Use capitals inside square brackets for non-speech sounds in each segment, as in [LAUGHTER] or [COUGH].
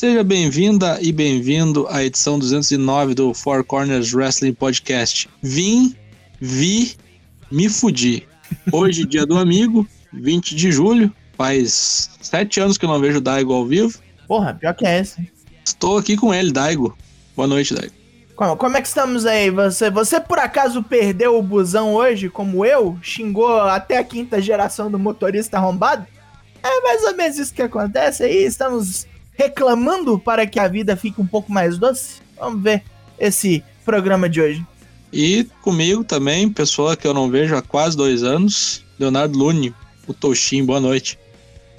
Seja bem-vinda e bem-vindo à edição 209 do Four Corners Wrestling Podcast. Vim, vi, me fudi. Hoje, dia do amigo, 20 de julho. Faz sete anos que eu não vejo o Daigo ao vivo. Porra, pior que é esse. Estou aqui com ele, Daigo. Boa noite, Daigo. Como, como é que estamos aí? Você, você por acaso perdeu o busão hoje, como eu? Xingou até a quinta geração do motorista arrombado? É mais ou menos isso que acontece aí. Estamos reclamando para que a vida fique um pouco mais doce. Vamos ver esse programa de hoje. E comigo também, pessoa que eu não vejo há quase dois anos, Leonardo Lune, o Toshin. Boa noite.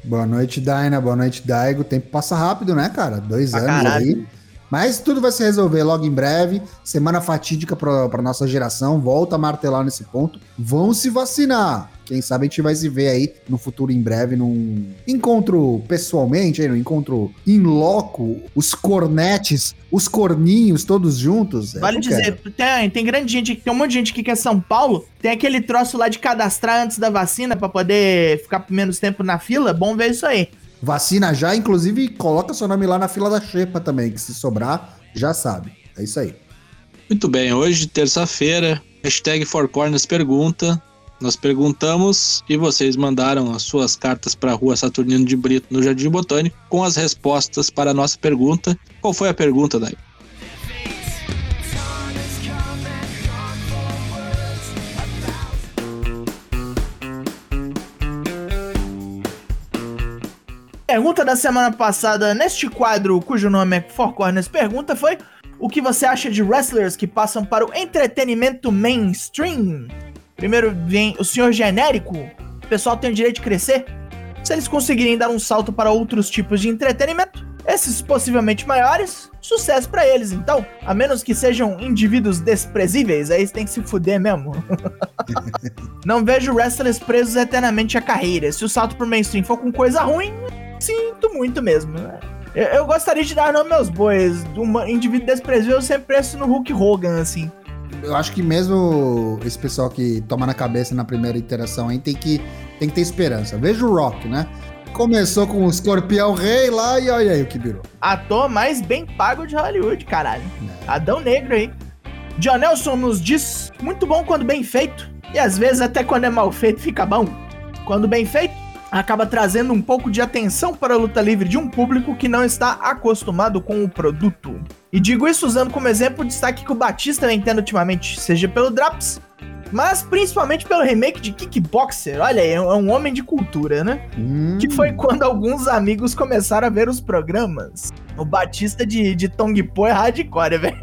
Boa noite, Daina. Boa noite, Daigo. O tempo passa rápido, né, cara? Dois Pra anos caralho. aí. Mas tudo vai se resolver logo em breve. Semana fatídica pra, pra nossa geração. Volta a martelar nesse ponto. Vão se vacinar. Quem sabe a gente vai se ver aí no futuro em breve num encontro pessoalmente, aí, num encontro in loco, os cornetes, os corninhos todos juntos. É Vale dizer, tem, tem grande gente, tem um monte de gente aqui que é São Paulo, tem aquele troço lá de cadastrar antes da vacina pra poder ficar menos tempo na fila, bom ver isso aí. Vacina já, inclusive coloca seu nome lá na fila da xepa também, que se sobrar, já sabe. É isso aí. Muito bem, hoje, terça-feira, hashtag Corners pergunta. Nós perguntamos e vocês mandaram as suas cartas para a rua Saturnino de Brito, no Jardim Botânico, com as respostas para a nossa pergunta. Qual foi a pergunta, Dai? Pergunta da semana passada neste quadro, cujo nome é Four Corners Pergunta, foi o que você acha de wrestlers que passam para o entretenimento mainstream? Primeiro vem o senhor genérico, o pessoal tem o direito de crescer. Se eles conseguirem dar um salto para outros tipos de entretenimento, esses possivelmente maiores, sucesso pra eles então. A menos que sejam indivíduos desprezíveis, aí você tem que se fuder mesmo. [LAUGHS] Não vejo wrestlers presos eternamente à carreira. Se o salto pro mainstream for com coisa ruim, sinto muito mesmo. né? Eu, eu gostaria de dar nome meus bois. Um indivíduo desprezível eu sempre penso no Hulk Hogan, assim. Eu acho que mesmo esse pessoal que toma na cabeça na primeira interação aí tem que, tem que ter esperança. Veja o Rock, né? Começou com o Escorpião Rei lá e olha aí o que virou. Ator mais bem pago de Hollywood, caralho. Adão Negro aí. John Nelson nos diz: muito bom quando bem feito. E às vezes até quando é mal feito fica bom. Quando bem feito, acaba trazendo um pouco de atenção para a luta livre de um público que não está acostumado com o produto. E digo isso usando como exemplo o destaque que o Batista vem tendo ultimamente, seja pelo Draps, mas principalmente pelo remake de Kickboxer. Olha aí, é um homem de cultura, né? Hum, Que foi quando alguns amigos começaram a ver os programas. O Batista de, de Tong Po é hardcore, [LAUGHS] velho.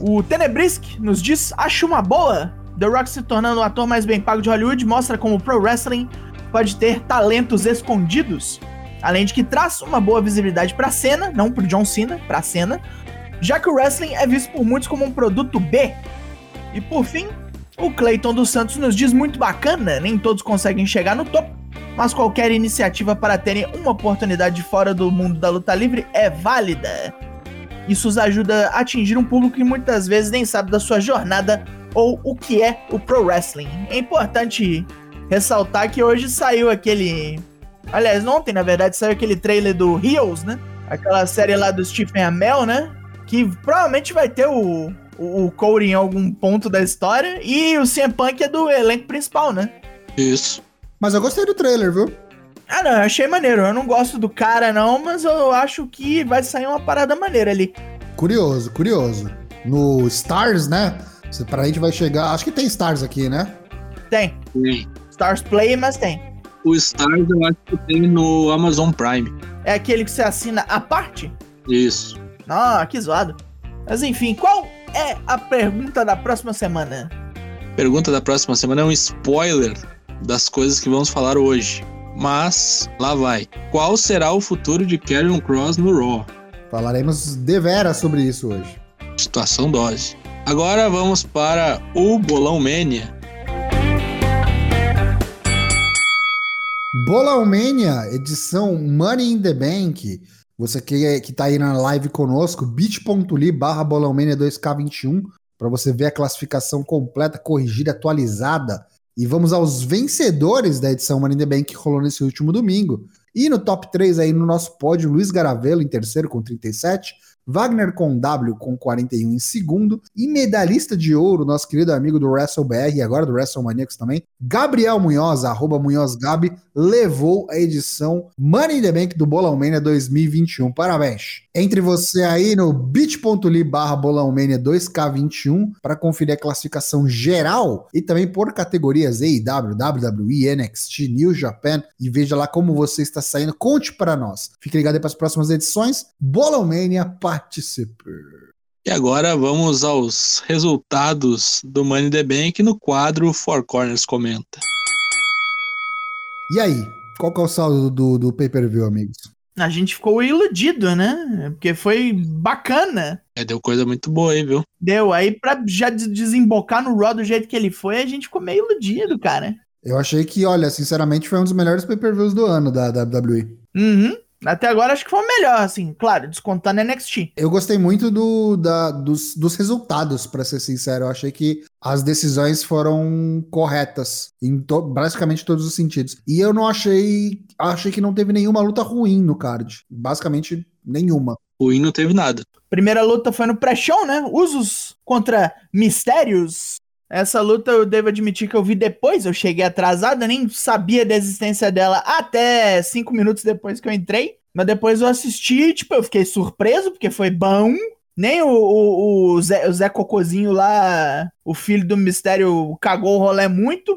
O Tenebrisk nos diz: acho uma boa. The Rock se tornando o ator mais bem pago de Hollywood mostra como o pro wrestling pode ter talentos escondidos. Além de que traz uma boa visibilidade pra cena, não pro John Cena, pra cena, já que o wrestling é visto por muitos como um produto B. E por fim, o Clayton dos Santos nos diz muito bacana, nem todos conseguem chegar no topo, mas qualquer iniciativa para terem uma oportunidade fora do mundo da luta livre é válida. Isso os ajuda a atingir um público que muitas vezes nem sabe da sua jornada ou o que é o pro wrestling. É importante ressaltar que hoje saiu aquele. Aliás, ontem, na verdade, saiu aquele trailer do Heels, né? Aquela série lá do Stephen Amell, né? Que provavelmente vai ter o, o, o Cody em algum ponto da história. E o CM Punk é do elenco principal, né? Isso. Mas eu gostei do trailer, viu? Ah, não, eu achei maneiro. Eu não gosto do cara, não, mas eu acho que vai sair uma parada maneira ali. Curioso, curioso. No Stars, né? Pra gente vai chegar. Acho que tem Stars aqui, né? Tem. Tem. Stars Play, mas tem. O Stars eu acho que tem no Amazon Prime. É aquele que você assina a parte? Isso. Ah, que zoado. Mas enfim, qual é a pergunta da próxima semana? Pergunta da próxima semana é um spoiler das coisas que vamos falar hoje. Mas, lá vai. Qual será o futuro de Karrion Cross no Raw? Falaremos deveras sobre isso hoje. Situação dose. Agora vamos para o Bolão Mania. Bolão Mania, edição Money in the Bank. Você que, que tá aí na live conosco, bit.ly barra bolãomania 2K21, para você ver a classificação completa, corrigida, atualizada. E vamos aos vencedores da edição Money in the Bank que rolou nesse último domingo. E no top 3 aí no nosso pódio, Luiz Garavelo em terceiro com 37, Wagner com W com 41 em segundo. E medalhista de ouro, nosso querido amigo do WrestleBR e agora do WrestleManiacos também, Gabriel Munhoz, arroba MunhozGabi, levou a edição Money in the Bank do Bolão Mania 2021. Parabéns! Entre você aí no bit.ly barra Bolãomania 2K21 para conferir a classificação geral e também por categorias AEW, WWE, NXT, New Japan e veja lá como você está saindo. Conte para nós. Fique ligado aí para as próximas edições. Bolãomania participe. E agora vamos aos resultados do Money the Bank no quadro Four Corners Comenta. E aí, qual que é o saldo do, do pay-per-view, amigos? A gente ficou iludido, né? Porque foi bacana. É, deu coisa muito boa aí, viu? Deu. Aí, pra já desembocar no Raw do jeito que ele foi, a gente ficou meio iludido, cara. Eu achei que, olha, sinceramente, foi um dos melhores pay-per-views do ano da WWE. Uhum. Até agora acho que foi o melhor, assim, claro, descontando NXT. Eu gostei muito do, da, dos, dos resultados, para ser sincero. Eu achei que as decisões foram corretas em to, basicamente todos os sentidos. E eu não achei. Achei que não teve nenhuma luta ruim no card. Basicamente nenhuma. Ruim não teve nada. Primeira luta foi no pré-show, né? Usos contra Mistérios. Essa luta eu devo admitir que eu vi depois, eu cheguei atrasado, nem sabia da existência dela até cinco minutos depois que eu entrei. Mas depois eu assisti, tipo, eu fiquei surpreso, porque foi bom. Nem o, o, o, Zé, o Zé Cocozinho lá, o filho do mistério, cagou o rolê muito.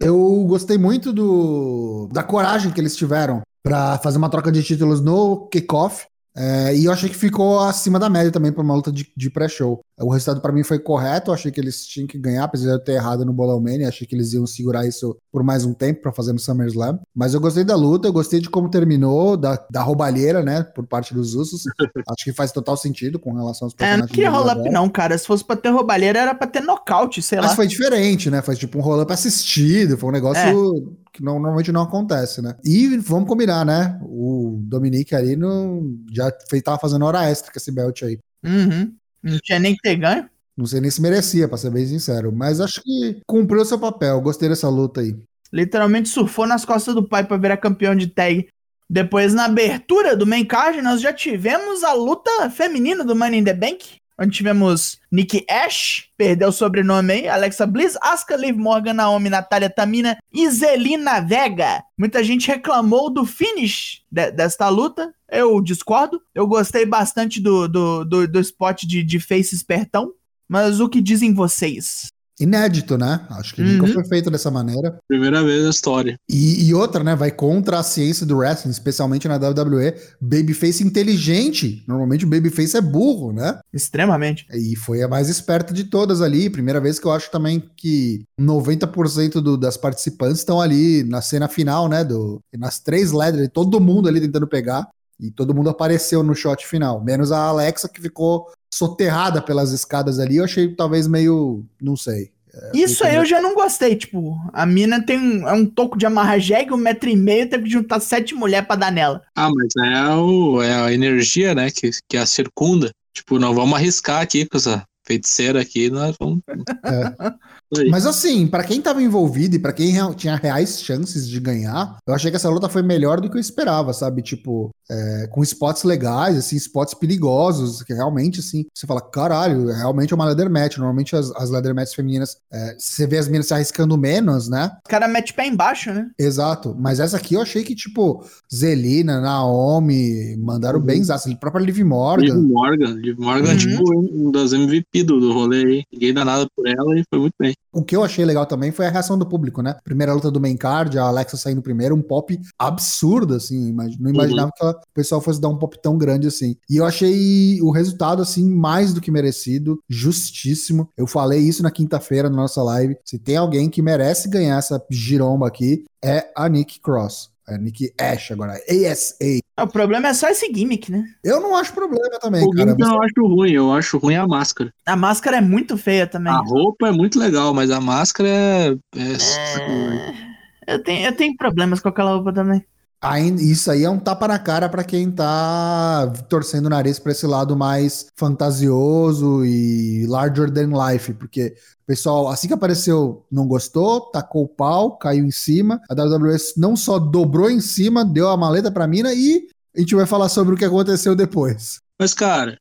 Eu gostei muito do da coragem que eles tiveram para fazer uma troca de títulos no kickoff. É, e eu achei que ficou acima da média também para uma luta de, de pré-show. O resultado para mim foi correto, eu achei que eles tinham que ganhar, apesar de eu ter errado no Bolão Mania, achei que eles iam segurar isso por mais um tempo para fazer no SummerSlam. Mas eu gostei da luta, eu gostei de como terminou, da, da roubalheira, né, por parte dos Usos. [LAUGHS] acho que faz total sentido com relação aos personagens. É, não queria roll-up não, cara. Se fosse pra ter roubalheira, era pra ter nocaute, sei Mas lá. Mas foi diferente, né? Foi tipo um roll-up assistido, foi um negócio... É que não, normalmente não acontece, né? E vamos combinar, né? O Dominique ali no, já fez, tava fazendo hora extra com esse belt aí. Uhum. Não tinha nem que ter ganho. Não sei nem se merecia, pra ser bem sincero. Mas acho que cumpriu seu papel. Gostei dessa luta aí. Literalmente surfou nas costas do pai pra virar campeão de tag. Depois, na abertura do main card, nós já tivemos a luta feminina do Money in the Bank onde tivemos Nick Ash, perdeu o sobrenome aí, Alexa Bliss, Asuka, Liv Morgan, Naomi, Natália Tamina e Zelina Vega. Muita gente reclamou do finish de, desta luta, eu discordo. Eu gostei bastante do, do, do, do spot de, de face espertão, mas o que dizem vocês? Inédito, né? Acho que uhum. nunca foi feito dessa maneira. Primeira vez na história. E, e, outra, né? Vai contra a ciência do wrestling, especialmente na WWE. Babyface inteligente. Normalmente o babyface é burro, né? Extremamente. E foi a mais esperta de todas ali. Primeira vez que eu acho também que 90% do, das participantes estão ali na cena final, né? Do, nas três letters, todo mundo ali tentando pegar. E todo mundo apareceu no shot final, menos a Alexa que ficou soterrada pelas escadas ali, eu achei talvez meio, não sei. É, Isso aí eu já não gostei, tipo, a mina tem um, é um toco de amarra jegue, um metro e meio, tem que juntar sete mulheres pra dar nela. Ah, mas é, o, é a energia, né, que, que a circunda. Tipo, não vamos arriscar aqui com essa feiticeira aqui, nós vamos... É. [LAUGHS] Mas assim, para quem tava envolvido e para quem tinha reais chances de ganhar, eu achei que essa luta foi melhor do que eu esperava, sabe? Tipo, é, com spots legais, assim, spots perigosos, que realmente, assim, você fala, caralho, realmente é uma leather match. Normalmente as, as leather matches femininas, é, você vê as meninas se arriscando menos, né? O cara mete pé embaixo, né? Exato. Mas essa aqui eu achei que, tipo, Zelina, Naomi, mandaram uhum. bem, exato. A própria Liv Morgan. Liv Morgan. Liv Morgan, uhum. tipo, um das MVP do, do rolê aí. Ninguém dá nada por ela e foi muito bem. O que eu achei legal também foi a reação do público, né? Primeira luta do main card, a Alexa saindo primeiro, um pop absurdo, assim. Não imaginava uhum. que o pessoal fosse dar um pop tão grande assim. E eu achei o resultado, assim, mais do que merecido, justíssimo. Eu falei isso na quinta-feira na nossa live. Se tem alguém que merece ganhar essa giromba aqui, é a Nick Cross. É Nick Ash agora, ASA. O problema é só esse gimmick, né? Eu não acho problema também, o cara. eu acho ruim, eu acho ruim a máscara. A máscara é muito feia também. A roupa é muito legal, mas a máscara é. é... é... Eu, tenho, eu tenho problemas com aquela roupa também. Ainda, isso aí é um tapa na cara pra quem tá torcendo o nariz pra esse lado mais fantasioso e larger than life, porque o pessoal, assim que apareceu, não gostou, tacou o pau, caiu em cima. A WWE não só dobrou em cima, deu a maleta pra mina e a gente vai falar sobre o que aconteceu depois. Mas, cara,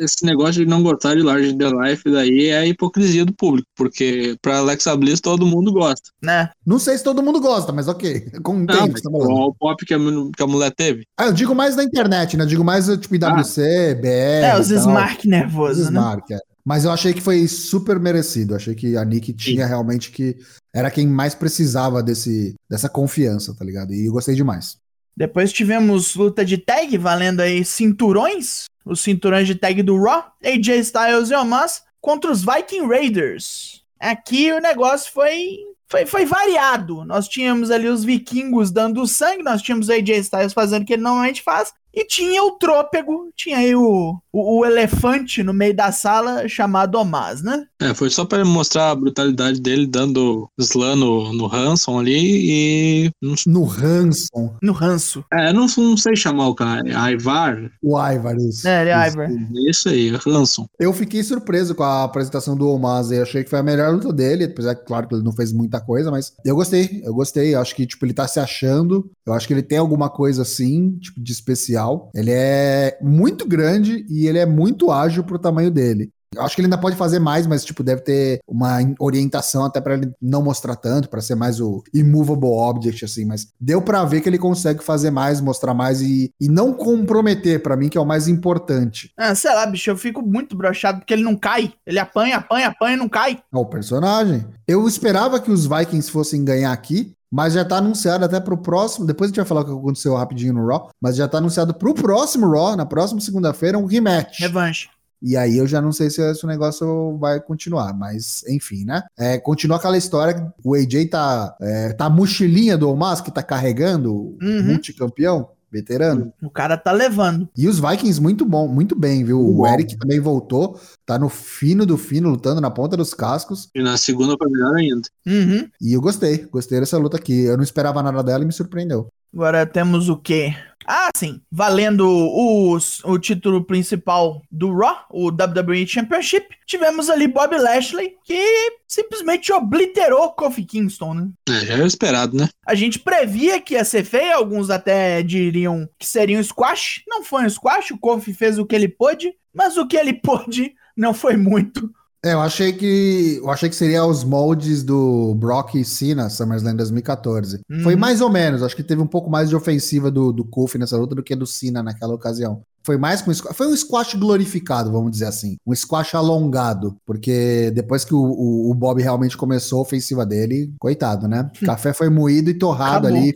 esse negócio de não gostar de Large the Life daí é a hipocrisia do público, porque pra Alexa Bliss todo mundo gosta. Né? Não sei se todo mundo gosta, mas ok. [LAUGHS] Com Não, tempo, tá o pop que a, que a mulher teve. Ah, eu digo mais na internet, né? Eu digo mais tipo IWC, BR. É, os tal. Smart Os nervosos, né? Smart, é. Mas eu achei que foi super merecido. Achei que a Nick tinha realmente que. Era quem mais precisava desse, dessa confiança, tá ligado? E eu gostei demais. Depois tivemos luta de tag valendo aí cinturões. Os cinturões de tag do Raw, AJ Styles e Omos contra os Viking Raiders. Aqui o negócio foi, foi, foi variado. Nós tínhamos ali os vikingos dando sangue, nós tínhamos o AJ Styles fazendo o que ele normalmente faz. E tinha o trôpego, tinha aí o, o, o elefante no meio da sala chamado Omaz, né? É, foi só pra mostrar a brutalidade dele dando slam no, no Hanson ali e. No Hanson, No ranço. é, não, não sei chamar o cara. é Aivar? o Ivar, isso. É, ele é Ivar. Isso aí, Hanson. Eu fiquei surpreso com a apresentação do Omaz. Eu achei que foi a melhor luta dele. Apesar que, claro, que ele não fez muita coisa, mas eu gostei. Eu gostei. Eu acho que, tipo, ele tá se achando. Eu acho que ele tem alguma coisa assim, tipo, de especial. Ele é muito grande e ele é muito ágil pro tamanho dele. Eu acho que ele ainda pode fazer mais, mas tipo deve ter uma orientação até pra ele não mostrar tanto, pra ser mais o immovable object assim, mas deu pra ver que ele consegue fazer mais, mostrar mais e, e não comprometer pra mim que é o mais importante. Ah, sei lá, bicho, eu fico muito broxado porque ele não cai. Ele apanha, apanha, apanha e não cai. É o personagem. Eu esperava que os Vikings fossem ganhar aqui, mas já tá anunciado até pro próximo. Depois a gente vai falar o que aconteceu rapidinho no Raw, mas já tá anunciado pro próximo Raw, na próxima segunda-feira, um rematch. Revanche. E aí eu já não sei se esse negócio vai continuar, mas enfim, né? É, continua aquela história que o AJ tá, é, tá a mochilinha do Omas que tá carregando, o Uhum. multicampeão, veterano. O cara tá levando. E os Vikings muito bom, muito bem, viu? Muito o. Eric também voltou, tá no fino do fino, lutando na ponta dos cascos. E na segunda foi melhor ainda. Uhum. E eu gostei, gostei dessa luta aqui. Eu não esperava nada dela e me surpreendeu. Agora temos o quê? Ah, sim. Valendo os- o título principal do Raw, o WWE Championship, tivemos ali Bob Lashley, que simplesmente obliterou Kofi Kingston, né? É, já era esperado, né? A gente previa que ia ser feio, alguns até diriam que seria um squash. Não foi um squash, o Kofi fez o que ele pôde, mas o que ele [LAUGHS] pôde não foi muito. É, eu achei que eu achei que seria os moldes do Brock e Cena SummerSlam 2014. Uhum. Foi mais ou menos, acho que teve um pouco mais de ofensiva do, do Kofi nessa luta do que do Cena naquela ocasião. Foi mais com foi um squash glorificado, vamos dizer assim, um squash alongado, porque depois que o, o- o Bob realmente começou a ofensiva dele, coitado, né? [LAUGHS] Café foi moído e torrado Acabou. ali,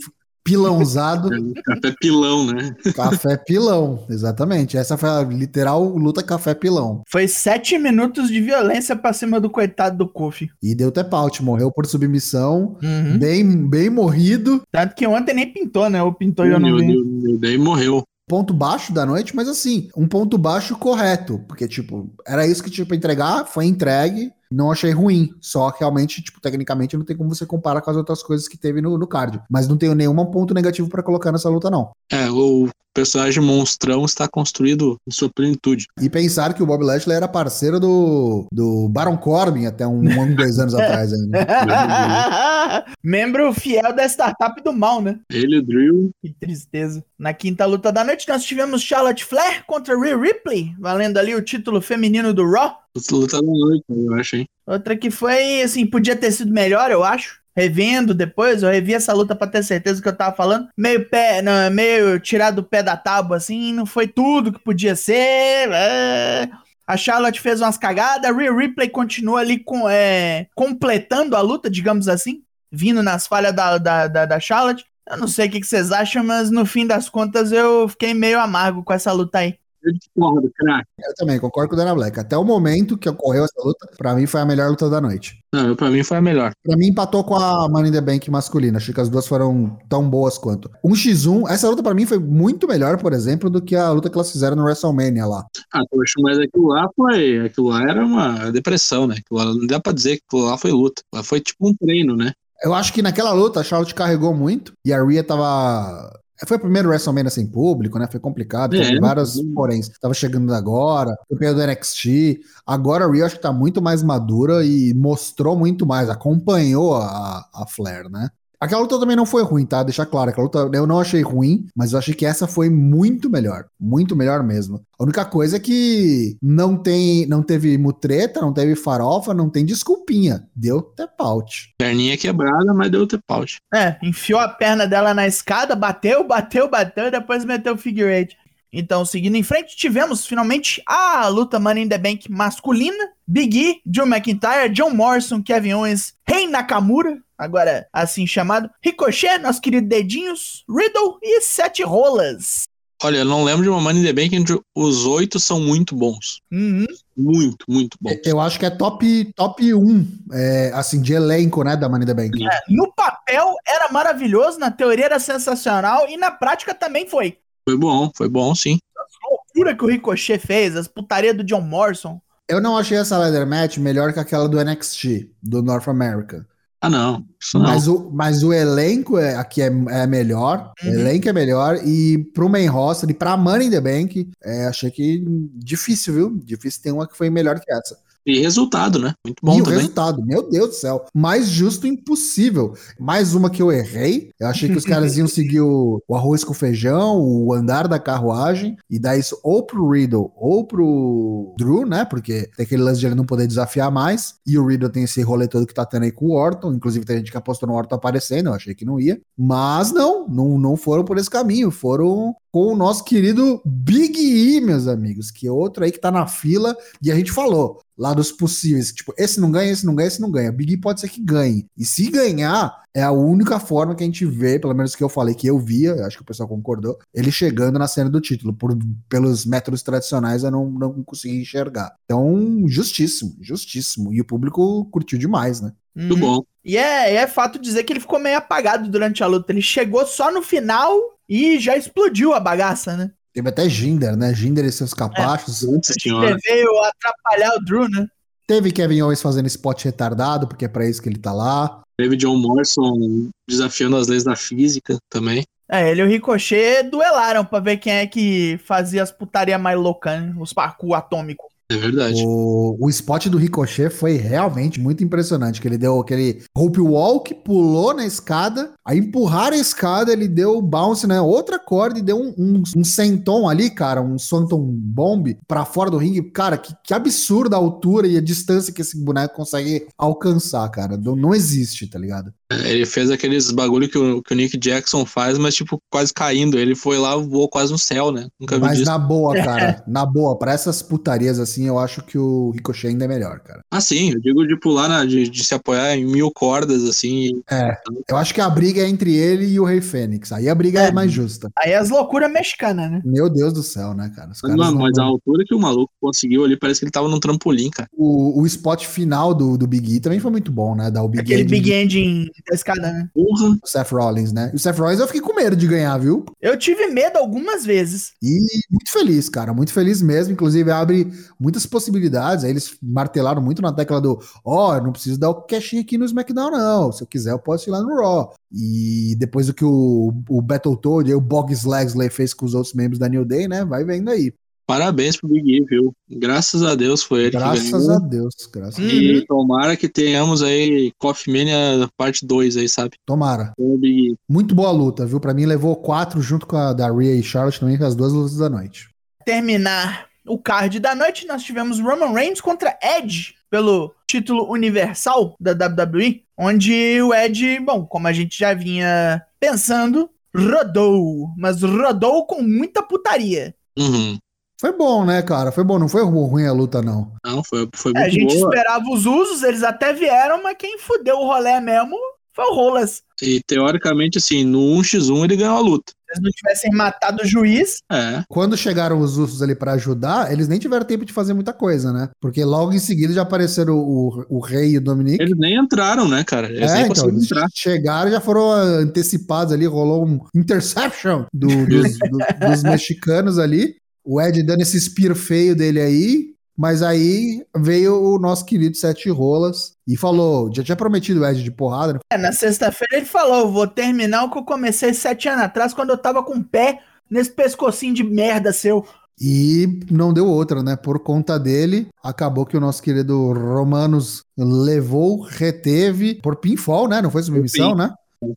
pilãozado. Café pilão, né? Café pilão, exatamente. Essa foi a literal luta café pilão. Foi sete minutos de violência pra cima do coitado do Kofi. E deu até paute, morreu por submissão, Uhum. bem, bem morrido. Tanto que ontem nem pintou, né? Ou pintou e eu não vi. Meu Deus, morreu. Ponto baixo da noite, mas assim, um ponto baixo correto. Porque, tipo, era isso que tinha pra entregar, foi entregue. Não achei ruim. Só realmente, tipo, tecnicamente não tem como você comparar com as outras coisas que teve no, no card. Mas não tenho nenhum ponto negativo pra colocar nessa luta, não. É, o personagem monstrão está construído em sua plenitude. E pensar que o Bob Lashley era parceiro do, do Baron Corbin até um ano, dois anos atrás ainda. [LAUGHS] Membro fiel da startup do mal, né? Ele o Drill. Que tristeza. Na quinta luta da noite, nós tivemos Charlotte Flair contra Rhea Ripley, valendo ali o título feminino do Raw. Luta da noite, eu acho, hein? Outra que foi, assim, podia ter sido melhor, eu acho. Revendo depois, eu revi essa luta pra ter certeza do que eu tava falando. Meio pé, não, meio tirado do pé da tábua, assim, não foi tudo que podia ser. é. A Charlotte fez umas cagadas, a Rhea Ripley continua ali com, é, completando a luta, digamos assim, vindo nas falhas da, da, da, da Charlotte. Eu não sei o que vocês acham, mas no fim das contas eu fiquei meio amargo com essa luta aí. Eu discordo, craque. Eu também concordo com o Dana Black. Até o momento que ocorreu essa luta, pra mim foi a melhor luta da noite. Não, pra mim foi a melhor. Pra mim empatou com a Money in the Bank masculina. Achei que as duas foram tão boas quanto. Um x1, essa luta pra mim foi muito melhor, por exemplo, do que a luta que elas fizeram no WrestleMania lá. Ah, poxa, mas aquilo lá foi. Aquilo lá era uma depressão, né? Aquilo lá, não dá pra dizer que aquilo lá foi luta. Lá foi tipo um treino, né? Eu acho que naquela luta a Charlotte carregou muito e a Rhea tava. Foi o primeiro WrestleMania sem público, né? Foi complicado. É. Teve vários porém. Tava chegando agora, campeão do NXT. Agora a Rhea acho que tá muito mais madura e mostrou muito mais, acompanhou a, a Flair, né? Aquela luta também não foi ruim, tá? Deixar claro, aquela luta eu não achei ruim, mas eu achei que essa foi muito melhor. Muito melhor mesmo. A única coisa é que não tem, não teve mutreta, não teve farofa, não tem desculpinha. Deu tap out. Perninha quebrada, mas deu tap out. É, enfiou a perna dela na escada, bateu, bateu, bateu, depois meteu o figure eight. Então, seguindo em frente, tivemos finalmente a luta Money in the Bank masculina. Big E, Drew McIntyre, John Morrison, Kevin Owens, Rei Nakamura, agora assim chamado, Ricochet, nosso querido Dedinhos, Riddle e Sete Rolas. Olha, eu não lembro de uma Money in the Bank onde os oito são muito bons. Uhum. Muito, muito bons. Eu acho que é top, top 1, é, assim, de elenco, né, da Money in the Bank. É, no papel era maravilhoso, na teoria era sensacional e na prática também foi. Foi bom, foi bom, sim. A loucura que o Ricochet fez, as putaria do John Morrison. Eu não achei essa ladder match melhor que aquela do NXT, do North America. Ah, não. Isso não. Mas o, mas o elenco é, aqui é, é melhor. O Uhum. elenco é melhor. E pro main roster e pra Money in the Bank, é, achei que difícil, viu? Difícil ter uma que foi melhor que essa. E resultado, né? Muito bom e o também. resultado, meu Deus do céu. Mais justo impossível. Mais uma que eu errei. Eu achei que os caras iam seguir o, o arroz com feijão, o andar da carruagem, e dar isso ou pro Riddle ou pro Drew, né? Porque tem aquele lance de ele não poder desafiar mais. E o Riddle tem esse rolê todo que tá tendo aí com o Orton. Inclusive, tem gente que apostou no Orton aparecendo. Eu achei que não ia. Mas não, não, não foram por esse caminho. Foram com o nosso querido Big E, meus amigos, que é outro aí que tá na fila, e a gente falou lá dos possíveis, tipo, esse não ganha, esse não ganha, esse não ganha. Big E pode ser que ganhe. E se ganhar, é a única forma que a gente vê, pelo menos que eu falei que eu via, acho que o pessoal concordou, ele chegando na cena do título. Por, pelos métodos tradicionais eu não, não consegui enxergar. Então, justíssimo, justíssimo. E o público curtiu demais, né? Muito Uhum. bom. E é, é fato dizer que ele ficou meio apagado durante a luta. Ele chegou só no final e já explodiu a bagaça, né? Teve até Jinder, né? Jinder e seus capachos. Nossa senhora. Ele veio atrapalhar o Drew, né? Teve Kevin Owens fazendo spot retardado, porque é pra isso que ele tá lá. Teve John Morrison desafiando as leis da física também. É, ele e o Ricochet duelaram pra ver quem é que fazia as putaria mais loucas, né? Os parkour atômico. É verdade. O, o spot do Ricochet foi realmente muito impressionante, que ele deu aquele rope walk, pulou na escada, aí empurraram a escada, ele deu bounce, né, outra corda e deu um, um, um senton ali, cara, um Swanton Bomb pra fora do ringue. Cara, que, que absurda a altura e a distância que esse boneco consegue alcançar, cara. Não, não existe, tá ligado? Ele fez aqueles bagulho que o, que o Nick Jackson faz, mas tipo, quase caindo. Ele foi lá, voou quase no céu, né? Nunca vi Mas disso. na boa, [LAUGHS] cara, na boa, pra essas putarias assim, eu acho que o Ricochet ainda é melhor, cara. Ah, sim, eu digo de pular, na- de, de se apoiar em mil cordas, assim. e- É, eu acho que a briga é entre ele e o Rei Fênix. Aí a briga é, É. mais justa. Aí as loucuras mexicanas, né? Meu Deus do céu, né, cara? Os caras Mano, não- mas a altura que o maluco conseguiu ali, parece que ele tava num trampolim, cara. o, o spot final do, do Big E também foi muito bom, né? Dar o Big Aquele End big ending da escada, né? Porra, do Seth Rollins, né? E o Seth Rollins eu fiquei com medo de ganhar, viu? Eu tive medo algumas vezes. E muito feliz, cara, muito feliz mesmo. Inclusive, abre muitas possibilidades. Aí eles martelaram muito na tecla do: Ó, eu não preciso dar o cashinho aqui no SmackDown, não. Se eu quiser, eu posso ir lá no Raw. E depois do que o, o Battletoad e o Boggs Legsley fez com os outros membros da New Day, né? Vai vendo aí. Parabéns pro Big E, viu? Graças a Deus foi ele Graças que ganhou. a Deus, graças a Hum. Deus. E tomara que tenhamos aí Coffee Mania parte 2 aí, sabe? Tomara. Com o Big E. Muito boa luta, viu? Pra mim levou quatro junto com a da Rhea e Charlotte também, com as duas lutas da noite. Terminar o card da noite, nós tivemos Roman Reigns contra Edge pelo título universal da WWE, onde o Edge, bom, como a gente já vinha pensando, rodou, mas rodou com muita putaria. Uhum. Foi bom, né, cara? Foi bom, não foi ruim a luta, não. Não, foi, foi É, a muito gente boa. esperava os usos, eles até vieram, mas quem fudeu o rolê mesmo foi o Rolas. E teoricamente, assim, no 1x1 ele ganhou a luta. Se eles não tivessem matado o juiz, É. Quando chegaram os ursos ali pra ajudar, eles nem tiveram tempo de fazer muita coisa, né? Porque logo em seguida já apareceram o, o, o Rei e o Dominique. Eles nem entraram, né, cara? Eles É, nem então, conseguiram eles entrar. chegaram já foram ah, antecipados ali, rolou um interception do- dos, [LAUGHS] do- dos mexicanos ali. O Ed dando esse spear feio dele aí, Mas aí veio o nosso querido Sete Rolas e falou, já tinha prometido o Ed de porrada, né? É, na sexta-feira ele falou: vou terminar o que eu comecei sete anos atrás, quando eu tava com o pé nesse pescocinho de merda seu. E não deu outra, né? Por conta dele, acabou que o nosso querido Romanos levou, reteve por pinfall, né? Não foi submissão, né?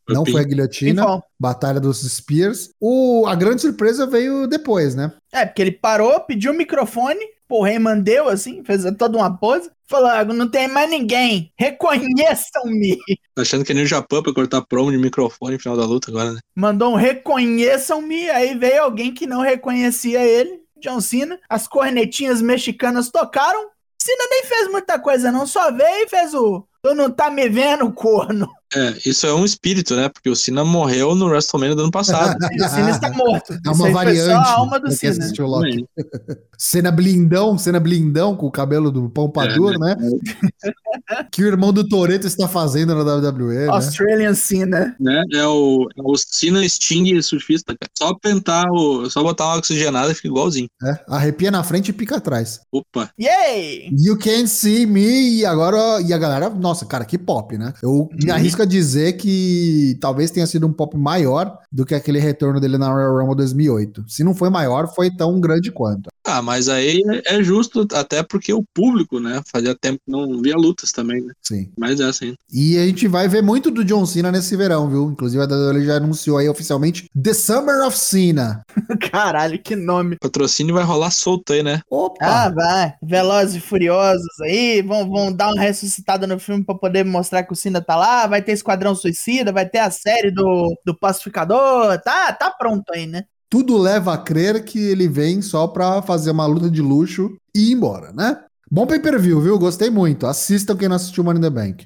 Não foi a guilhotina. Batalha dos Spears. O, a grande surpresa veio depois, né? É, porque ele parou, pediu o microfone, o Rayman deu assim, fez toda uma pose, falou: "Ah, não tem mais ninguém, reconheçam-me. Tá achando que é nem o Japão pra cortar promo de microfone no final da luta agora, né? Mandou um reconheçam-me, aí veio alguém que não reconhecia ele, John Cena. As cornetinhas mexicanas tocaram. Cena nem fez muita coisa, não, só veio e fez o. Tu não tá me vendo, corno. É, isso é um espírito, né? Porque o Cena morreu no WrestleMania do ano passado. [LAUGHS] O Cena está morto. É uma variante. só a alma do Cena. [LAUGHS] Cena blindão, cena blindão com o cabelo do Pompadour, né? [LAUGHS] que o irmão do Toreto está fazendo na WWE, né? Australian Cena. né? É o, é o Cena Sting surfista, cara. Só pentar o. Só botar uma oxigenada e fica igualzinho. É, arrepia na frente e pica atrás. Opa. Yay! You can see me e agora e a galera, nossa, cara, que pop, né? Eu me arrisco a dizer que talvez tenha sido um pop maior do que aquele retorno dele na Royal Rumble 2008. Se não foi maior, foi tão grande quanto. Ah, mas aí é justo, até porque o público, né? Fazia tempo que não via lutas também, né? Sim. Mas é assim. E a gente vai ver muito do John Cena nesse verão, viu? Inclusive a WWE já anunciou aí oficialmente The Summer of Cena. [LAUGHS] Caralho, que nome. Patrocínio vai rolar solto aí, né? Opa! Ah, vai. Velozes e Furiosos aí, vão, vão dar uma ressuscitada no filme pra poder mostrar que o Cena tá lá, vai ter Esquadrão Suicida, vai ter a série do, do Pacificador, tá, tá pronto aí, né? Tudo leva a crer que ele vem só pra fazer uma luta de luxo e ir embora, né? Bom pay-per-view, viu? Gostei muito. Assistam quem não assistiu Money in the Bank.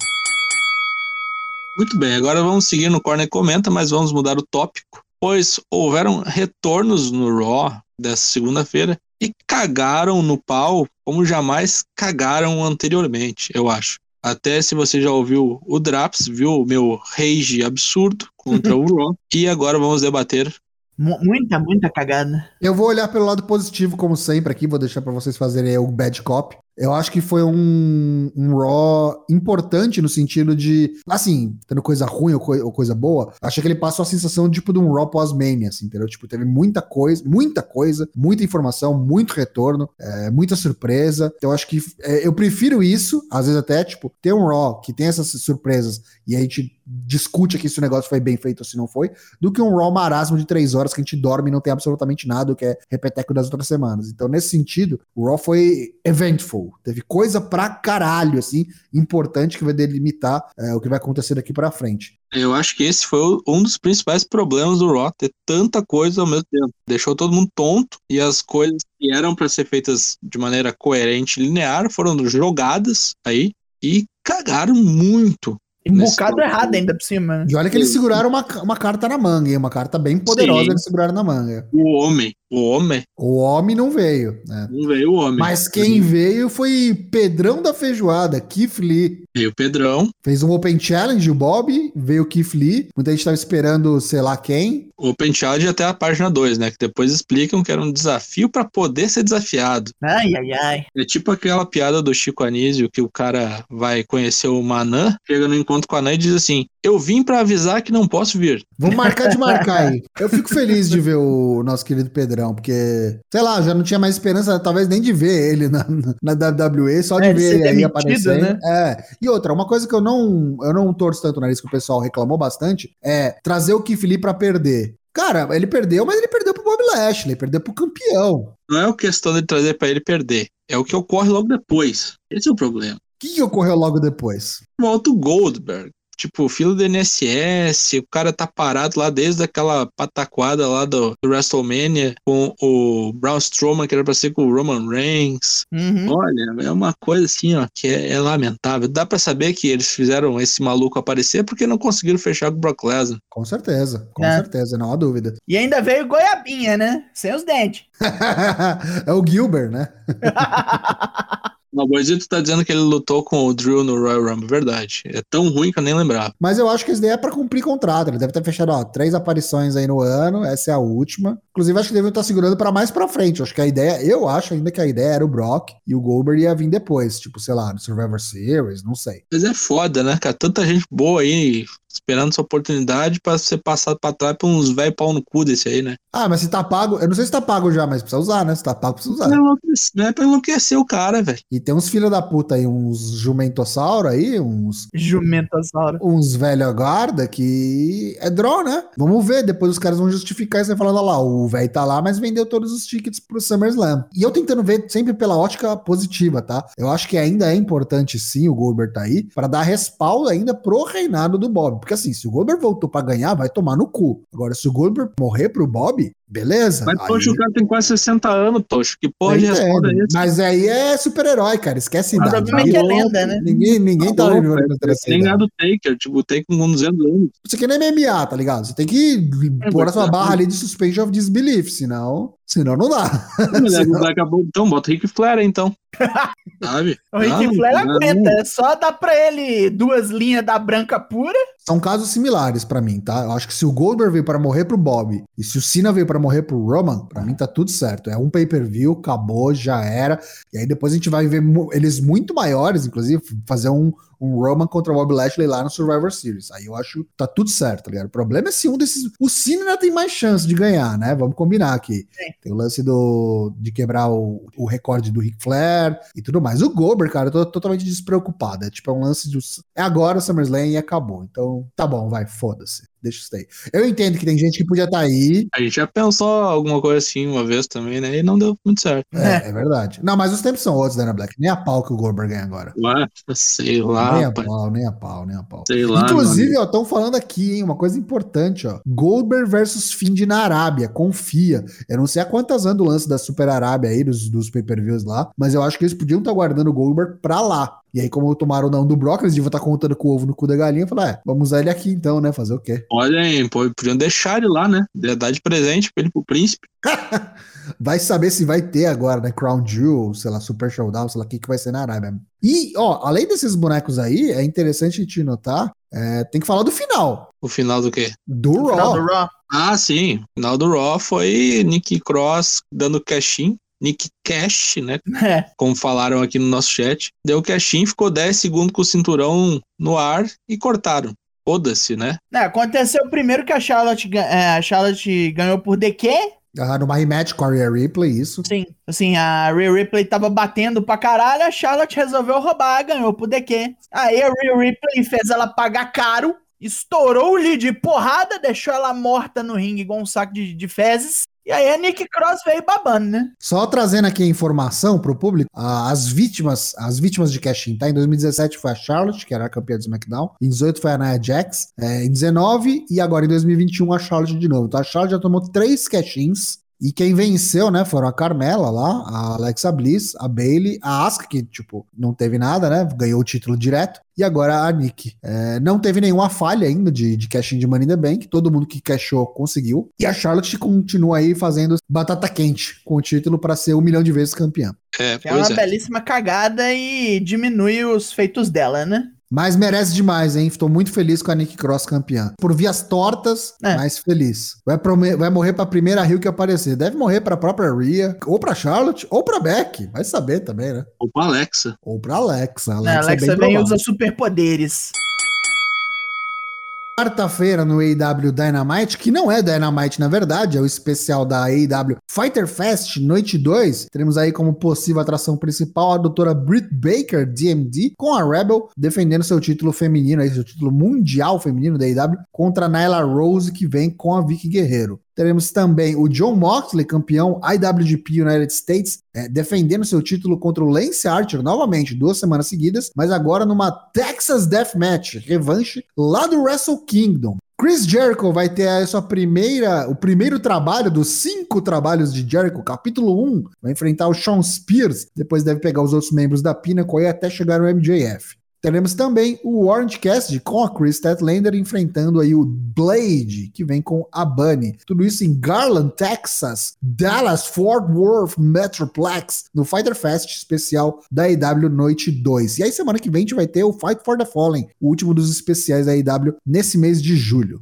Muito bem, agora vamos seguir no Corner Comenta, mas vamos mudar o tópico, pois houveram retornos no Raw dessa segunda-feira e cagaram no pau como jamais cagaram anteriormente, eu acho. Até se você já ouviu o Draps, viu o meu rage absurdo contra o [LAUGHS] Raw. E agora vamos debater. Mu- muita, muita cagada. Eu vou olhar pelo lado positivo, como sempre, aqui. Vou deixar pra vocês fazerem aí o bad cop. Eu acho que foi um, um Raw importante no sentido de, assim, tendo coisa ruim ou, ou coisa boa, achei que ele passou a sensação tipo de um Raw pós-Mania, assim, entendeu? Tipo, teve muita coisa, muita coisa, muita informação, muito retorno, é, muita surpresa. Então, acho que é, eu prefiro isso, às vezes até, tipo, ter um Raw que tem essas surpresas e a gente discute aqui se o negócio foi bem feito ou se não foi, do que um Raw marasmo de três horas que a gente dorme e não tem absolutamente nada, o que é repeteco das outras semanas. Então, nesse sentido, o Raw foi eventful. Teve coisa pra caralho, assim, importante que vai delimitar é, o que vai acontecer daqui pra frente. Eu acho que esse foi um dos principais problemas do Raw, ter tanta coisa ao mesmo tempo. Deixou todo mundo tonto e as coisas que eram para ser feitas de maneira coerente linear foram jogadas aí e cagaram muito. E um Nesse bocado ponto. errado ainda por cima. E olha que eles seguraram uma, uma carta na manga, hein? Uma carta bem poderosa Sim. eles seguraram na manga. O homem, o homem, O homem não veio, né? não veio o homem. Mas quem veio foi Pedrão da Feijoada, Keith Lee. Veio o Pedrão, Fez um Open Challenge, o Bob, veio o Keith Lee. Muita gente tava esperando sei lá quem. o Penteado até a página 2, né? Que depois explicam que era um desafio para poder ser desafiado. Ai, ai, ai. É tipo aquela piada do Chico Anísio que o cara vai conhecer o Manã, chega no encontro com a Anã e diz assim: Eu vim para avisar que não posso vir. Vamos marcar de marcar aí. [LAUGHS] Eu fico feliz de ver o nosso querido Pedrão, porque, sei lá, já não tinha mais esperança, talvez nem de ver ele na, na WWE, só de É, ver ele aí aparecendo. né? É. E outra, uma coisa que eu não, eu não torço tanto o nariz que o pessoal reclamou bastante é trazer o Lee pra perder. Cara, ele perdeu, mas ele perdeu pro Bob Lashley, ele perdeu pro campeão. Não é a questão de trazer para ele perder, é o que ocorre logo depois. Esse é o problema. O que, que ocorreu logo depois? Volta o Goldberg. Tipo, fila do NSS, o cara tá parado lá desde aquela pataquada lá do, do WrestleMania com o Braun Strowman, que era pra ser com o Roman Reigns. Uhum. Olha, é uma coisa assim, ó, que é, é lamentável. Dá pra saber que eles fizeram esse maluco aparecer porque não conseguiram fechar com o Brock Lesnar. Com certeza, com É. certeza, não há dúvida. E ainda veio goiabinha, né? Sem os dentes. [LAUGHS] é o Gilbert, né? [LAUGHS] O Boizito tá dizendo que ele lutou com o Drew no Royal Rumble, verdade. É tão ruim que eu nem lembrava. Mas eu acho que isso daí é pra cumprir contrato. Ele deve ter fechado, ó, três aparições aí no ano, essa é a última. Inclusive, acho que devem estar segurando pra mais pra frente. Acho que a ideia, eu acho ainda que a ideia era o Brock e o Goldberg ia vir depois, tipo, sei lá, no Survivor Series, não sei. Mas é foda, né, cara? Tanta gente boa aí esperando essa oportunidade pra ser passado pra trás pra uns velho pau no cu desse aí, né? Ah, mas se tá pago, eu não sei se tá pago já, mas precisa usar, né? Se tá pago, precisa usar. Não, não é pra enlouquecer o cara, velho. E tem uns filha da puta aí, uns jumentossauro aí, uns, Jumentossauro. uns velho guarda que é draw, né? Vamos ver, depois os caras vão justificar isso e falando, olha lá, o velho tá lá, mas vendeu todos os tickets pro SummerSlam. E eu tentando ver sempre pela ótica positiva, tá? Eu acho que ainda é importante sim o Goldberg tá aí, pra dar respaldo ainda pro reinado do Bob. Porque assim, se o Goldberg voltou pra ganhar, vai tomar no cu. Agora, se o Goldberg morrer pro Bob, beleza. Mas, Aí- poxa, o cara tem quase 60 anos, Tocho. Que porra de entendo. resposta é essa? Mas aí é super-herói, cara. Esquece Mas o idade. problema é que é Ninguém, lenda, né? ninguém, ninguém tá Tá em velho. consideração Tem nada do Taker, tipo, o Taker com 200 anos. Isso aqui não é MMA, tá ligado? Você tem que pôr a sua barra ali de suspension of disbelief, senão, senão não dá. Mas é, daqui a pouco- Então, bota o Rick Flair, aí, então. [LAUGHS] Sabe? O Ric Ah, Flair não, aguenta, é só dar pra ele duas linhas da branca pura. São casos similares pra mim, tá? Eu acho que se o Goldberg veio pra morrer pro Bob e se o Cena veio pra morrer pro Roman, pra mim tá tudo certo. É um pay-per-view, acabou, já era. E aí depois a gente vai ver eles muito maiores, inclusive, fazer um, um Roman contra o Bob Lashley lá no Survivor Series. Aí eu acho que tá tudo certo, tá ligado? O problema é se um desses. O Cena ainda tem mais chance de ganhar, né? Vamos combinar aqui. Tem o lance do, de quebrar o, o recorde do Ric Flair e tudo mais. O Goldberg, cara, eu tô totalmente despreocupado. É tipo, é um lance de. É agora o SummerSlam e acabou. Então, tá bom, vai, foda-se. Deixa isso aí. Eu entendo que tem gente que podia estar aí. A gente já pensou alguma coisa assim uma vez também, né? E não deu muito certo. É, é verdade. Não, mas os tempos são outros, Dana Black. Nem a pau que o Goldberg ganha agora. Lá, sei nem lá, a pai. pau, nem a pau, nem a pau. Sei lá. Inclusive, ó, estão falando aqui, hein, uma coisa importante, ó. Goldberg versus Find na Arábia, confia. Eu não sei há quantas anos o lance da Super Arábia aí, dos, dos pay-per-views lá, mas eu acho que eles podiam estar guardando o Goldberg pra lá. E aí, como tomaram o não do Brock, eles deviam estar contando com o ovo no cu da galinha, falar, é, vamos usar ele aqui então, né, fazer o quê? Olha aí, pô, podiam deixar ele lá, né? Dar de presente pra ele pro príncipe. [LAUGHS] Vai saber se vai ter agora, né, Crown Jewel, sei lá, Super Showdown, sei lá, o que, que vai ser na Arábia. E, ó, além desses bonecos aí, é interessante a gente notar, é, tem que falar do final, O final do quê? do Raw. do Raw. Ah, sim. O final do Raw foi Nick Cross dando cash-in. Nick Cash, né? [LAUGHS] É. Como falaram aqui no nosso chat. Deu cash-in, ficou 10 segundos com o cinturão no ar e cortaram. Foda-se, né? É, aconteceu primeiro que a Charlotte, é, a Charlotte ganhou por DQ. Ah, numa rematch com a Rhea Ripley, isso. Sim, assim, a Rhea Ripley tava batendo pra caralho, a Charlotte resolveu roubar, ganhou por DQ. Aí a Rhea Ripley fez ela pagar caro, estourou o lead de porrada, deixou ela morta no ringue igual um saco de, de fezes. E aí a Nick Cross veio babando, né? Só trazendo aqui a informação pro público, a- as vítimas, as vítimas de cash-in, tá? Em 2017 foi a Charlotte, que era a campeã do SmackDown. Em 18 foi a Nia Jax. É, em 19 e agora em 2021 a Charlotte de novo. Então a Charlotte já tomou três cash-ins. E quem venceu, né, foram a Carmela lá, a Alexa Bliss, a Bailey, a Asuka, que, tipo, não teve nada, né, ganhou o título direto, e agora a Nick. É, não teve nenhuma falha ainda de, de cash-in de Money in the Bank, todo mundo que cashou conseguiu, e a Charlotte continua aí fazendo batata quente com o título para ser um milhão de vezes campeã. É, é uma é. belíssima cagada e diminui os feitos dela, né? Mas merece demais, hein? Estou muito feliz com a Nick Cross campeã. Por vias tortas, É. mas feliz. Vai, vai morrer pra primeira Rio que aparecer. Deve morrer pra própria Rhea, ou pra Charlotte, ou pra Beck. Vai saber também, né? Opa, Alexa. Ou pra Alexa. A Alexa, Alexa é bem vem e provável. usa superpoderes. Quarta-feira no AEW Dynamite, que não é Dynamite na verdade, é o especial da AEW Fighter Fest Noite 2. Teremos aí como possível atração principal a doutora Britt Baker, DMD, com a Rebel defendendo seu título feminino, aí, seu título mundial feminino da AEW, contra a Nyla Rose, que vem com a Vicky Guerreiro. Teremos também o John Moxley, campeão IWGP United States, é, defendendo seu título contra o Lance Archer novamente, duas semanas seguidas, mas agora numa Texas Deathmatch, revanche lá do Wrestle Kingdom. Chris Jericho vai ter a sua primeira, o primeiro trabalho dos cinco trabalhos de Jericho, capítulo 1. Vai enfrentar o Sean Spears, depois deve pegar os outros membros da Pinnacle e até chegar no MJF. Teremos também o Orange Cast com a Chris Statlander enfrentando aí o Blade, que vem com a Bunny. Tudo isso em Garland, Texas, Dallas, Fort Worth, Metroplex, no Fighter Fest especial da EW Noite 2. E aí semana que vem a gente vai ter o Fight for the Fallen, o último dos especiais da EW nesse mês de julho.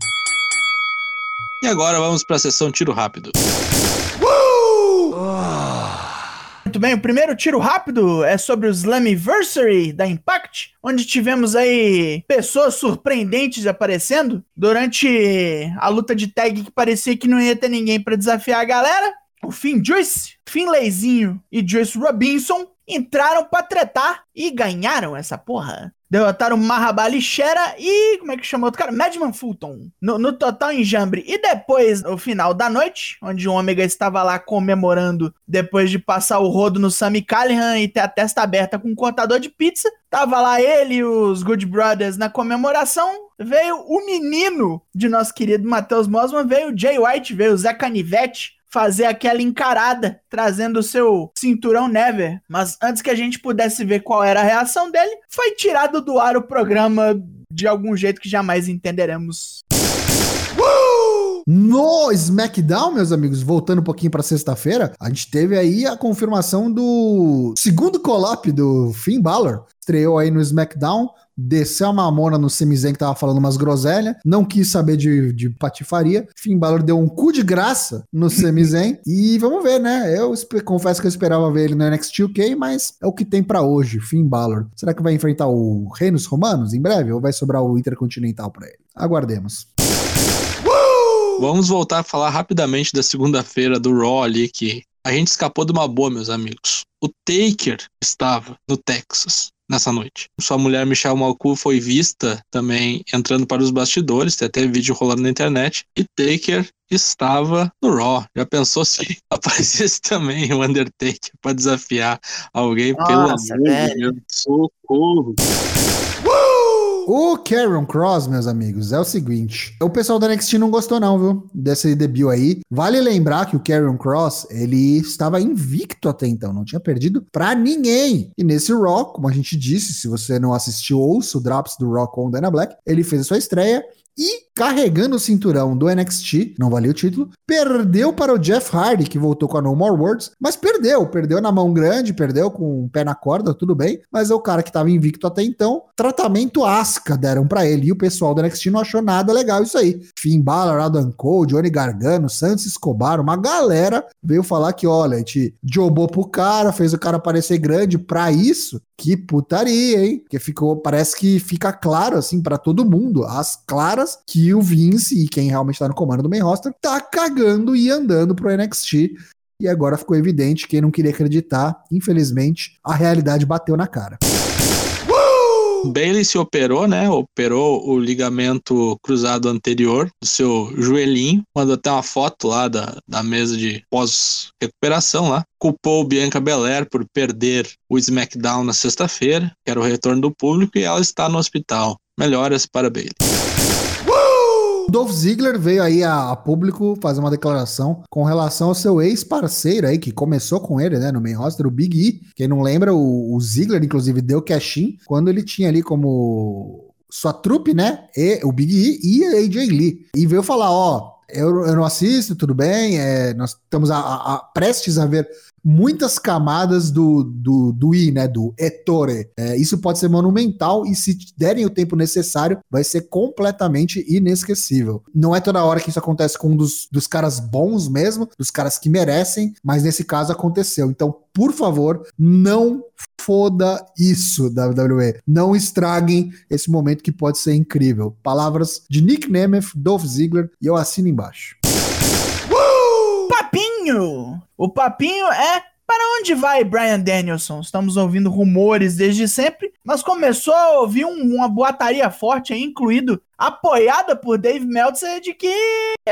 E agora vamos para a sessão tiro rápido. Bem, o primeiro tiro rápido é sobre o Slammiversary da Impact, onde tivemos aí pessoas surpreendentes aparecendo durante a luta de tag que parecia que não ia ter ninguém para desafiar a galera. O Finn Joyce, Finlayzinho e Joyce Robinson entraram pra tretar e ganharam essa porra. Derrotaram Mahabalichera e. Como é que chama outro cara? Madman Fulton. No, no total enjambre. E depois, no final da noite, onde o Ômega estava lá comemorando depois de passar o rodo no Sammy Callahan e ter a testa aberta com um cortador de pizza. Tava lá ele e os Good Brothers na comemoração. Veio o menino de nosso querido Matheus Mosman, veio o Jay White, veio o Zé Canivete, fazer aquela encarada, trazendo o seu cinturão Never. Mas antes que a gente pudesse ver qual era a reação dele, foi tirado do ar o programa de algum jeito que jamais entenderemos. No SmackDown, meus amigos, voltando um pouquinho para sexta-feira, a gente teve aí a confirmação do segundo collab do Finn Balor. Estreou aí no SmackDown, desceu a mamona no Semizen que tava falando umas groselhas, não quis saber de, de patifaria. Finn Balor deu um cu de graça no Semizen [LAUGHS] e vamos ver, né? Eu confesso que eu esperava ver ele no NXT UK, mas é o que tem para hoje, Finn Balor. Será que vai enfrentar o Reinos Romanos em breve ou vai sobrar o Intercontinental para ele? Aguardemos. Vamos voltar a falar rapidamente da segunda-feira do Raw ali, que a gente escapou de uma boa, meus amigos. O Taker estava no Texas nessa noite. Sua mulher Michelle Malku foi vista também entrando para os bastidores, tem até vídeo rolando na internet, e Taker estava no Raw. Já pensou se [LAUGHS] aparecesse também o Undertaker para desafiar alguém? Nossa, Pelo amor de Deus, socorro! O Karen Cross, meus amigos, é o seguinte. O pessoal da NXT não gostou não, viu? Desse debut aí. Vale lembrar que o Karen Cross, ele estava invicto até então, não tinha perdido pra ninguém. E nesse Raw, como a gente disse, se você não assistiu, ouça o Drops do Raw com Dana Black, ele fez a sua estreia e carregando o cinturão do NXT, não valia o título, perdeu para o Jeff Hardy, que voltou com a No More Words, mas perdeu, perdeu na mão grande, perdeu com o pé na corda, tudo bem, mas é o cara que estava invicto até então, tratamento asca deram para ele, e o pessoal do NXT não achou nada legal isso aí. Finn Balor, Adam Cole, Johnny Gargano, Santos Escobar, uma galera veio falar que, olha, a gente jobou pro cara, fez o cara parecer grande, pra isso, que putaria, hein? Porque ficou, parece que fica claro, assim, para todo mundo, as claras, que o Vince e quem realmente tá no comando do main roster tá cagando e andando pro NXT. E agora ficou evidente, quem não queria acreditar, infelizmente, a realidade bateu na cara. Bailey se operou, né? Operou o ligamento cruzado anterior do seu joelhinho. Mandou até uma foto lá da, da mesa de pós-recuperação lá. Culpou Bianca Belair por perder o SmackDown na sexta-feira, que era o retorno do público, e ela está no hospital. Melhoras para Bailey. Dolph Ziggler veio aí a, a, público fazer uma declaração com relação ao seu ex-parceiro aí, que começou com ele, né, no main roster, o Big E. Quem não lembra, o, o Ziggler, inclusive, deu cash-in quando ele tinha ali como sua trupe, né, e, o Big E e a AJ Lee. E veio falar, ó, eu, eu não assisto, tudo bem, é, nós estamos a, a, a, prestes a ver muitas camadas do, do, do I, né? Do Ettore. É, isso pode ser monumental e se derem o tempo necessário, vai ser completamente inesquecível. Não é toda hora que isso acontece com um dos, dos caras bons mesmo, dos caras que merecem, mas nesse caso aconteceu. Então, por favor, não foda isso, WWE. Não estraguem esse momento que pode ser incrível. Palavras de Nick Nemeth, Dolph Ziggler e eu assino embaixo papinho. O papinho é para onde vai Brian Danielson? Estamos ouvindo rumores desde sempre, mas começou a ouvir um, uma boataria forte, incluído apoiada por Dave Meltzer, de que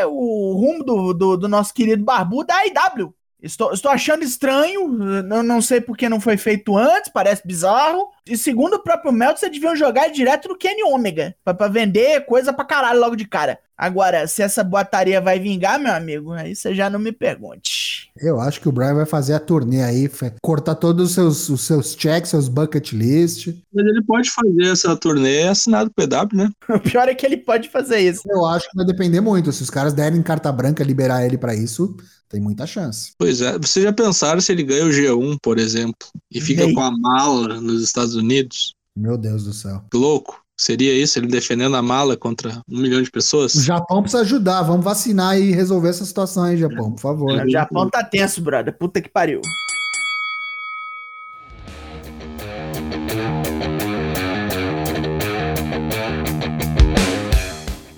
o rumo do, do, do nosso querido barbudo é a Estou, estou achando estranho, não, não sei porque não foi feito antes, parece bizarro. E segundo o próprio Meltzer, deviam jogar direto no Kenny Omega. Pra, pra vender coisa pra caralho logo de cara. Agora, se essa boataria vai vingar, meu amigo, aí você já não me pergunte. Eu acho que o Brian vai fazer a turnê aí, cortar todos os seus, os seus checks, seus bucket list. Mas ele pode fazer essa turnê assinado PW, né? [LAUGHS] O pior é que ele pode fazer isso. Eu acho que vai depender muito. Se os caras derem carta branca liberar ele pra isso, tem muita chance. Pois é. Vocês já pensaram se ele ganha o G1, por exemplo, e fica com a mala nos Estados Unidos? Meu Deus do céu. Que louco. Seria isso, ele defendendo a mala contra um milhão de pessoas? O Japão precisa ajudar. Vamos vacinar e resolver essa situação aí, Japão, por favor. O Japão tá tenso, brother. Puta que pariu.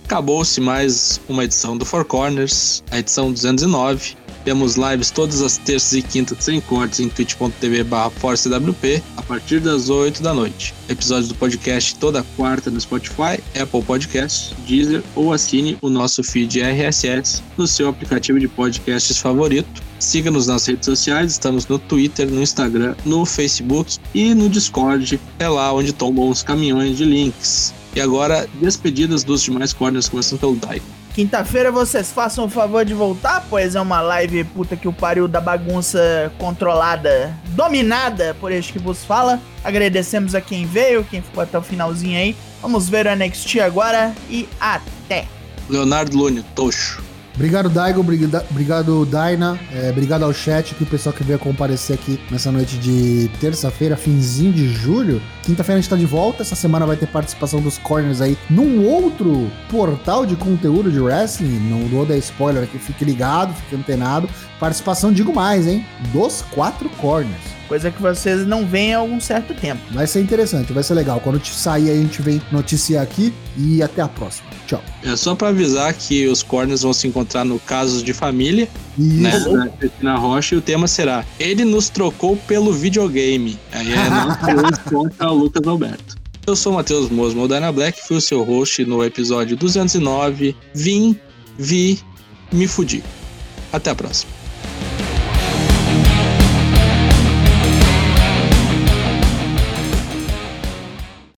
Acabou-se mais uma edição do Four Corners, a edição 209. Temos lives todas as terças e quintas sem cortes em twitch.tv barra ForceWP a partir das 8 da noite. Episódios do podcast toda quarta no Spotify, Apple Podcasts, Deezer ou assine o nosso feed RSS no seu aplicativo de podcasts favorito. Siga-nos nas redes sociais, estamos no Twitter, no Instagram, no Facebook e no Discord. É lá onde tombam os caminhões de links. E agora, despedidas dos demais corners, começando pelo Dai. Quinta-feira vocês façam o favor de voltar, pois é uma live puta que o pariu da bagunça controlada, dominada por este que vos fala. Agradecemos a quem veio, quem ficou até o finalzinho aí. Vamos ver o NXT agora e até! Leonardo Lune, Tocho. Obrigado, Daigo. Obrigado, Daina. É, obrigado ao chat, que o pessoal que veio comparecer aqui nessa noite de terça-feira, finzinho de julho. Quinta-feira a gente tá de volta. Essa semana vai ter participação dos corners aí num outro portal de conteúdo de wrestling. Não vou dar spoiler aqui, fique ligado, fique antenado. Participação, digo mais, hein? Dos quatro corners. Coisa que vocês não veem há algum certo tempo. Vai ser interessante, vai ser legal. Quando te sair aí, a gente vem noticiar aqui e até a próxima. Tchau. É só pra avisar que os corners vão se encontrar no Casos de Família, né? Isso. Da Cristina Rocha, e o tema será Ele nos trocou pelo videogame. Aí é nosso [LAUGHS] o Lucas Alberto. Eu sou Matheus Mosmo, o Dana Black, fui o seu host no episódio 209. Vim, vi, me fudi. Até a próxima.